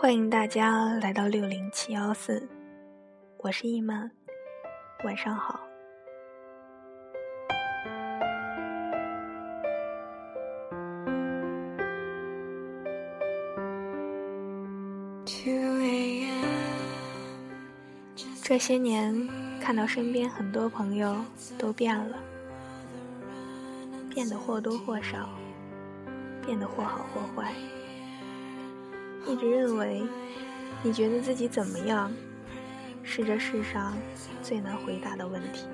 欢迎大家来到六零七幺四，我是易曼，晚上好。这些年，看到身边很多朋友都变了，变得或多或少，变得或好或坏。一直认为，你觉得自己怎么样，是这世上最难回答的问题。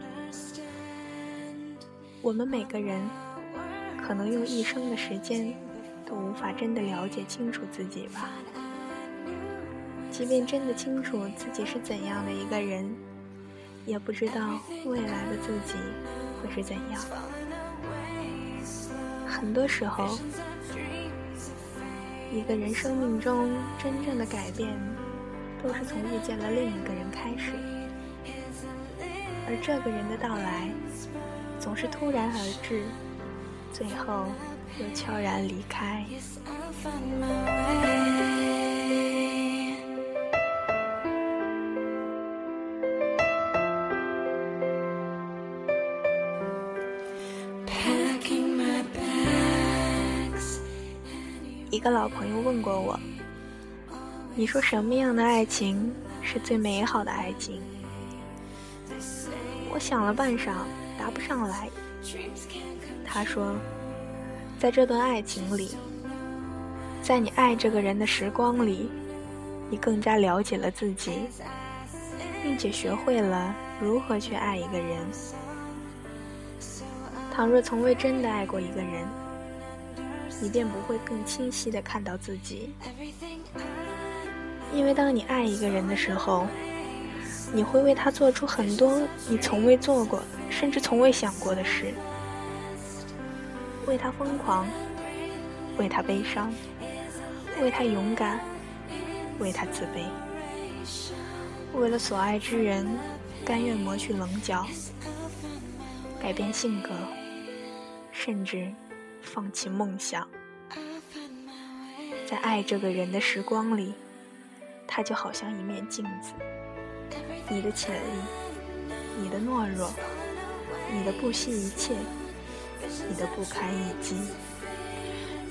我们每个人，可能用一生的时间，都无法真的了解清楚自己吧。即便真的清楚自己是怎样的一个人，也不知道未来的自己会是怎样。很多时候，一个人生命中真正的改变，都是从遇见了另一个人开始，而这个人的到来，总是突然而至，最后又悄然离开。个老朋友问过我：“你说什么样的爱情是最美好的爱情？”我想了半晌，答不上来。他说：“在这段爱情里，在你爱这个人的时光里，你更加了解了自己，并且学会了如何去爱一个人。倘若从未真的爱过一个人。”你便不会更清晰地看到自己，因为当你爱一个人的时候，你会为他做出很多你从未做过，甚至从未想过的事，为他疯狂，为他悲伤，为他勇敢，为他自卑，为了所爱之人，甘愿磨去棱角，改变性格，甚至。放弃梦想，在爱这个人的时光里，他就好像一面镜子。你的潜力，你的懦弱，你的不惜一切，你的不堪一击，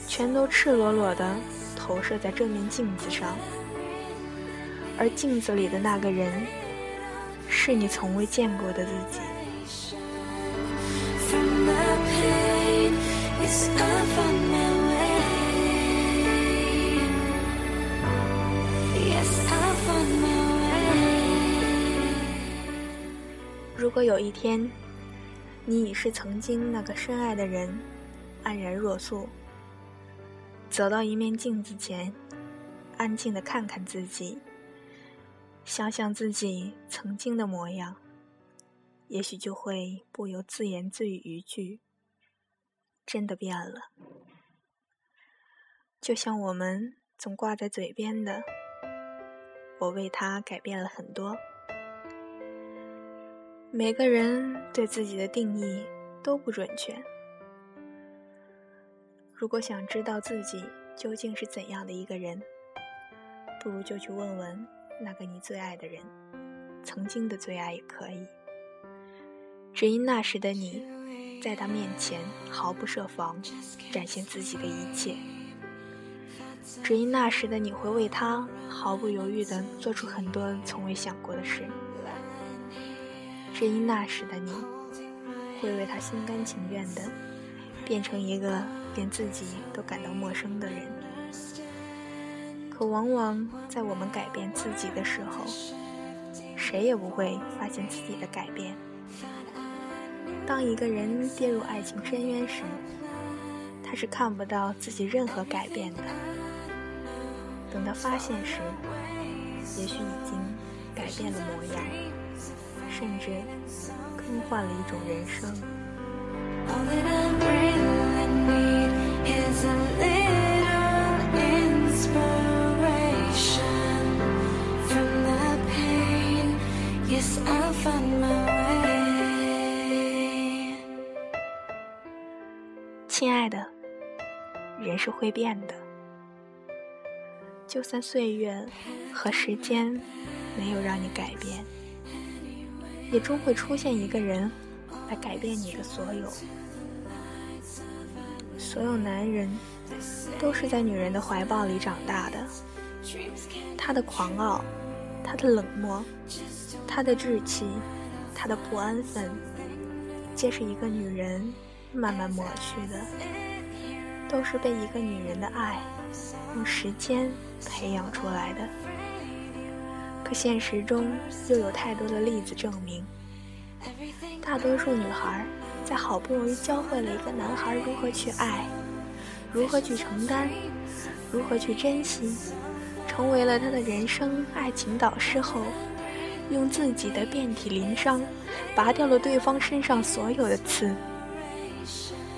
全都赤裸裸的投射在这面镜子上。而镜子里的那个人，是你从未见过的自己。如果有一天，你已是曾经那个深爱的人，安然若素，走到一面镜子前，安静的看看自己，想想自己曾经的模样，也许就会不由自言自语一句。真的变了，就像我们总挂在嘴边的“我为他改变了很多”。每个人对自己的定义都不准确。如果想知道自己究竟是怎样的一个人，不如就去问问那个你最爱的人，曾经的最爱也可以。只因那时的你。在他面前毫不设防，展现自己的一切。只因那时的你会为他毫不犹豫地做出很多从未想过的事。只因那时的你会为他心甘情愿地变成一个连自己都感到陌生的人。可往往在我们改变自己的时候，谁也不会发现自己的改变。当一个人跌入爱情深渊时，他是看不到自己任何改变的。等他发现时，也许已经改变了模样，甚至更换了一种人生。亲爱的，人是会变的，就算岁月和时间没有让你改变，也终会出现一个人来改变你的所有。所有男人都是在女人的怀抱里长大的，他的狂傲，他的冷漠，他的志气，他的不安分，皆是一个女人慢慢抹去的，都是被一个女人的爱用时间培养出来的。可现实中又有太多的例子证明，大多数女孩。在好不容易教会了一个男孩如何去爱，如何去承担，如何去珍惜，成为了他的人生爱情导师后，用自己的遍体鳞伤，拔掉了对方身上所有的刺，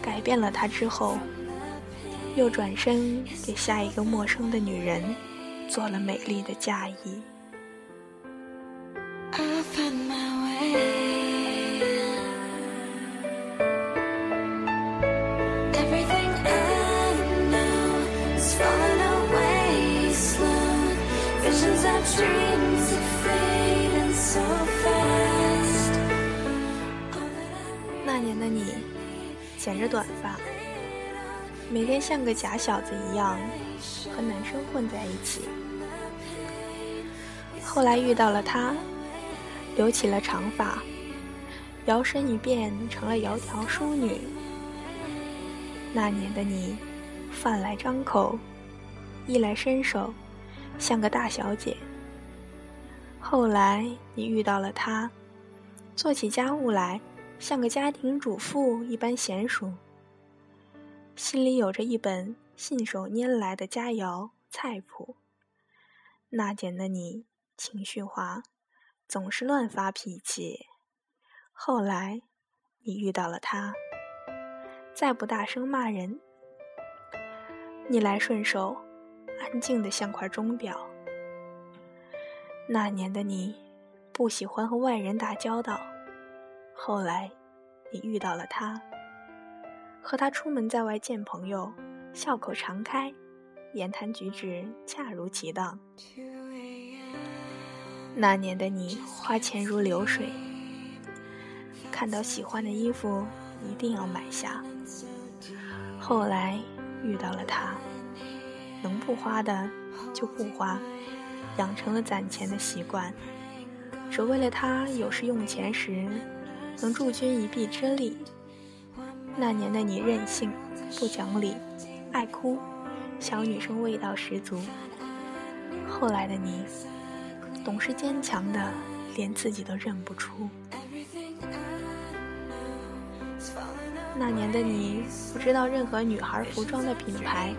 改变了他之后，又转身给下一个陌生的女人做了美丽的嫁衣。那年的你，剪着短发，每天像个假小子一样和男生混在一起。后来遇到了他，留起了长发，摇身一变成了窈窕淑女。那年的你，饭来张口，衣来伸手，像个大小姐。后来你遇到了他，做起家务来像个家庭主妇一般娴熟，心里有着一本信手拈来的佳肴菜谱。那年的你情绪化，总是乱发脾气。后来你遇到了他，再不大声骂人，逆来顺受，安静的像块钟表。那年的你，不喜欢和外人打交道。后来，你遇到了他，和他出门在外见朋友，笑口常开，言谈举止恰如其当。那年的你，花钱如流水，看到喜欢的衣服一定要买下。后来遇到了他，能不花的就不花。养成了攒钱的习惯，只为了他有时用钱时能助君一臂之力。那年的你任性、不讲理、爱哭，小女生味道十足。后来的你懂事坚强的，连自己都认不出。那年的你不知道任何女孩服装的品牌，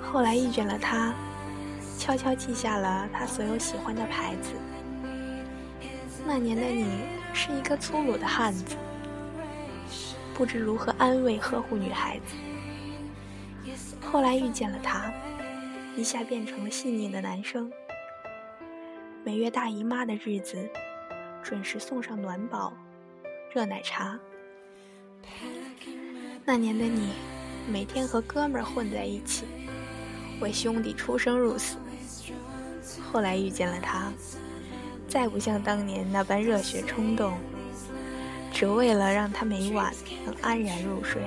后来遇见了他。悄悄记下了他所有喜欢的牌子。那年的你是一个粗鲁的汉子，不知如何安慰呵护女孩子。后来遇见了他，一下变成了细腻的男生。每月大姨妈的日子，准时送上暖宝、热奶茶。那年的你，每天和哥们混在一起，为兄弟出生入死。后来遇见了他，再不像当年那般热血冲动，只为了让他每晚能安然入睡。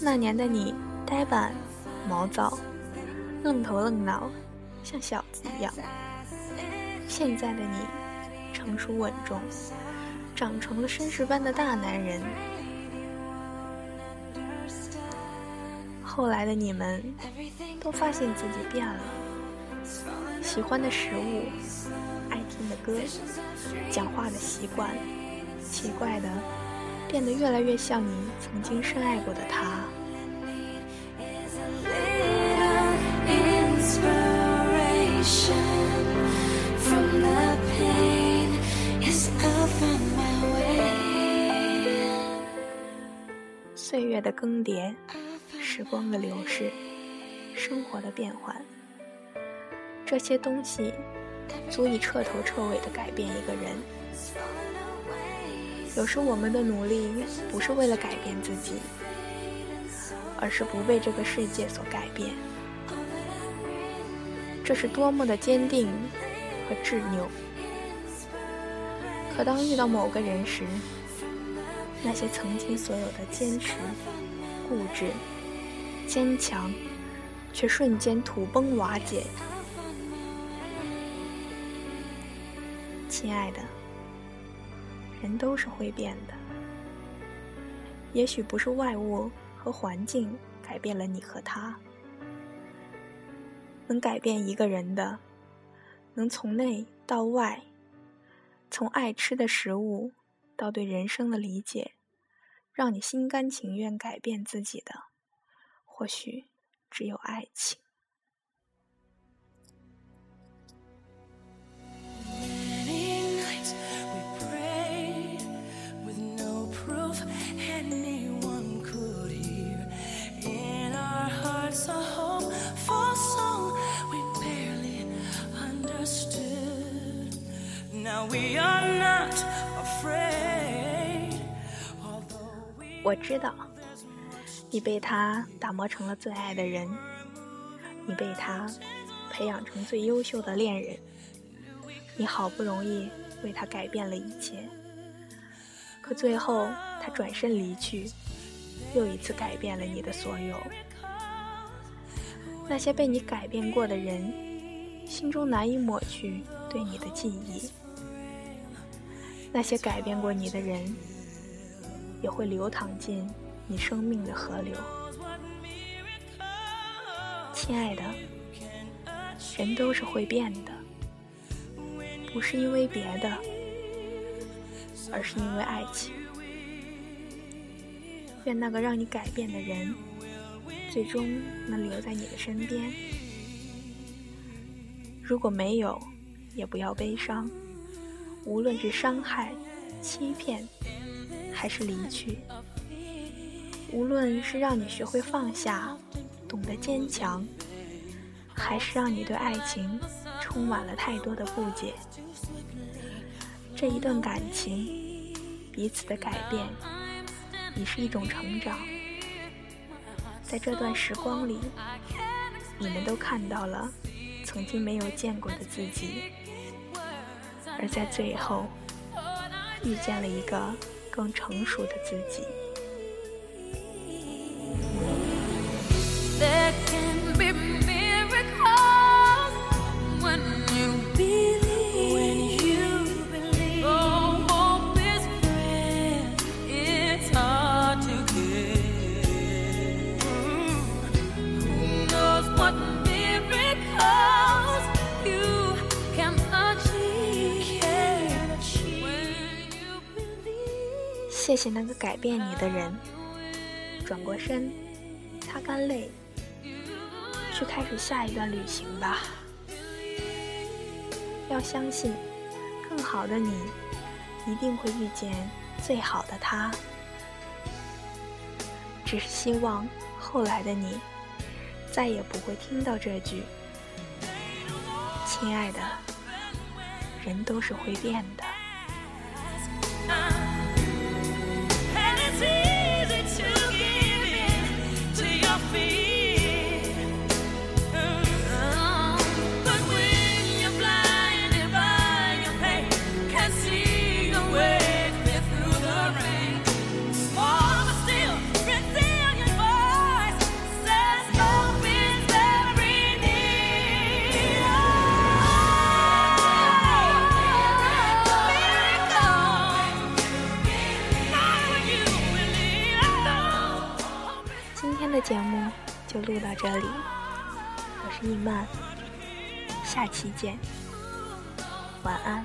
那年的你呆板、毛躁、愣头愣脑，像小子一样；现在的你成熟稳重，长成了绅士般的大男人。后来的你们都发现自己变了。喜欢的食物，爱听的歌，讲话的习惯，奇怪的，变得越来越像你曾经深爱过的他。岁月的更迭，时光的流逝，生活的变换。这些东西足以彻头彻尾地改变一个人。有时我们的努力不是为了改变自己，而是不被这个世界所改变。这是多么的坚定和执拗。可当遇到某个人时，那些曾经所有的坚持、固执、坚强，却瞬间土崩瓦解。亲爱的，人都是会变的。也许不是外物和环境改变了你和他，能改变一个人的，能从内到外，从爱吃的食物到对人生的理解，让你心甘情愿改变自己的，或许只有爱情。我知道，你被他打磨成了最爱的人，你被他培养成最优秀的恋人，你好不容易为他改变了一切，可最后他转身离去，又一次改变了你的所有。那些被你改变过的人，心中难以抹去对你的记忆。那些改变过你的人，也会流淌进你生命的河流。亲爱的，人都是会变的，不是因为别的，而是因为爱情。愿那个让你改变的人，最终能留在你的身边。如果没有，也不要悲伤。无论是伤害、欺骗，还是离去；无论是让你学会放下、懂得坚强，还是让你对爱情充满了太多的不解，这一段感情，彼此的改变，已是一种成长。在这段时光里，你们都看到了曾经没有见过的自己。而在最后，遇见了一个更成熟的自己。谢谢那个改变你的人。转过身，擦干泪，去开始下一段旅行吧。要相信，更好的你一定会遇见最好的他。只是希望后来的你再也不会听到这句：“亲爱的，人都是会变的”.节目就录到这里，我是易曼，下期见，晚安。